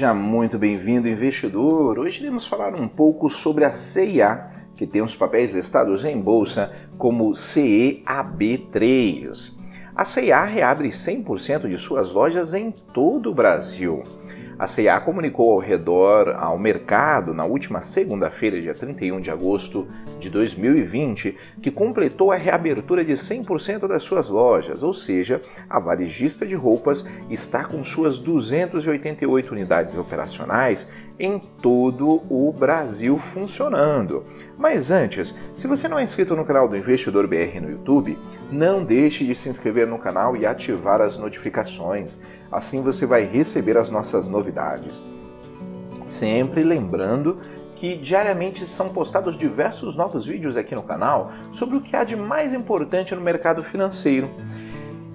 Seja muito bem-vindo, investidor. Hoje iremos falar um pouco sobre a CIA, que tem os papéis listados em bolsa como CEAB3. A CIA reabre 100% de suas lojas em todo o Brasil. A CIA comunicou ao redor ao mercado na última segunda-feira, dia 31 de agosto de 2020, que completou a reabertura de 100% das suas lojas, ou seja, a varejista de roupas está com suas 288 unidades operacionais em todo o Brasil funcionando. Mas antes, se você não é inscrito no canal do Investidor BR no YouTube, não deixe de se inscrever no canal e ativar as notificações. Assim você vai receber as nossas novidades. Sempre lembrando que diariamente são postados diversos novos vídeos aqui no canal sobre o que há de mais importante no mercado financeiro.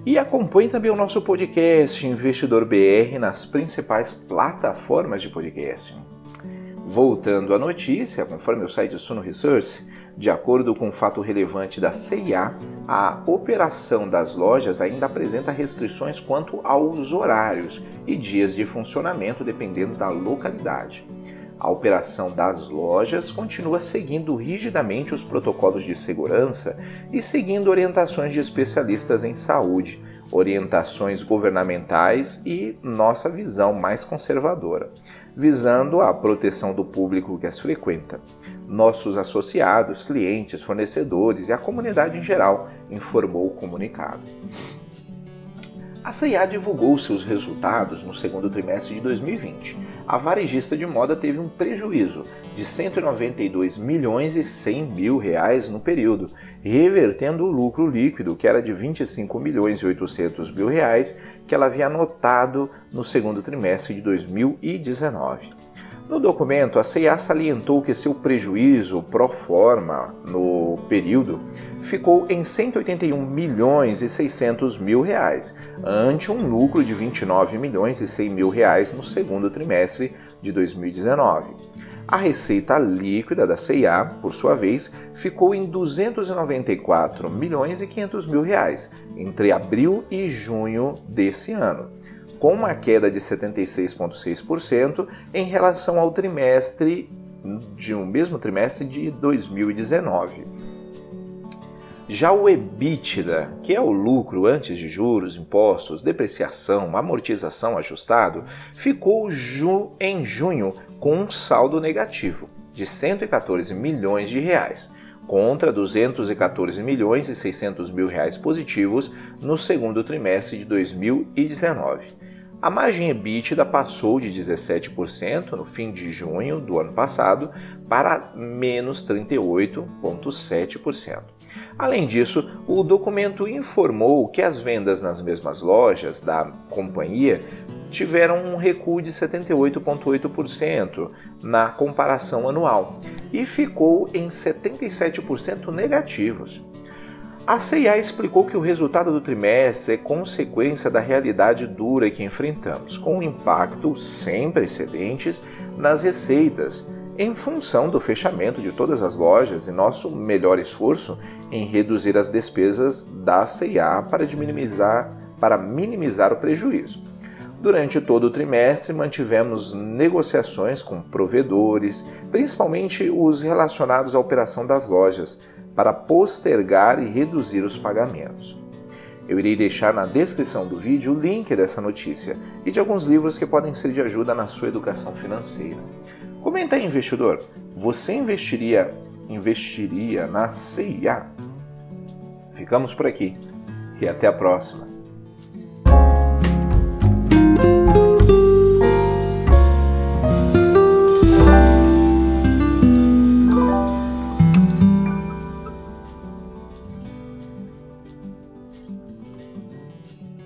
E acompanhe também o nosso podcast Investidor BR nas principais plataformas de podcast. Voltando à notícia, conforme o site Suno Research, de acordo com um fato relevante da CIA, a operação das lojas ainda apresenta restrições quanto aos horários e dias de funcionamento dependendo da localidade. A operação das lojas continua seguindo rigidamente os protocolos de segurança e seguindo orientações de especialistas em saúde, orientações governamentais e nossa visão mais conservadora, visando a proteção do público que as frequenta nossos associados, clientes, fornecedores e a comunidade em geral, informou o comunicado. A CIA divulgou seus resultados no segundo trimestre de 2020. A varejista de moda teve um prejuízo de 192 milhões e 100 mil reais no período, revertendo o lucro líquido que era de 25 milhões e 800 mil reais que ela havia anotado no segundo trimestre de 2019. No documento, a CIA salientou que seu prejuízo pro forma no período ficou em 181 milhões e 600 mil reais, ante um lucro de 29 milhões e 100 mil reais no segundo trimestre de 2019. A receita líquida da CIA, por sua vez, ficou em 294 milhões e 500 mil reais entre abril e junho desse ano com uma queda de 76,6% em relação ao trimestre de um mesmo trimestre de 2019. Já o EBITDA, que é o lucro antes de juros, impostos, depreciação, amortização ajustado, ficou ju em junho com um saldo negativo de 114 milhões de reais, contra 214 milhões e 600 mil reais positivos no segundo trimestre de 2019. A margem EBITDA passou de 17% no fim de junho do ano passado para menos 38,7%. Além disso, o documento informou que as vendas nas mesmas lojas da companhia tiveram um recuo de 78,8% na comparação anual e ficou em 77% negativos. A CIA explicou que o resultado do trimestre é consequência da realidade dura que enfrentamos, com um impacto sem precedentes nas receitas, em função do fechamento de todas as lojas e nosso melhor esforço em reduzir as despesas da CIA para minimizar, para minimizar o prejuízo. Durante todo o trimestre, mantivemos negociações com provedores, principalmente os relacionados à operação das lojas, para postergar e reduzir os pagamentos. Eu irei deixar na descrição do vídeo o link dessa notícia e de alguns livros que podem ser de ajuda na sua educação financeira. Comenta aí, investidor, você investiria investiria na CIA? Ficamos por aqui e até a próxima.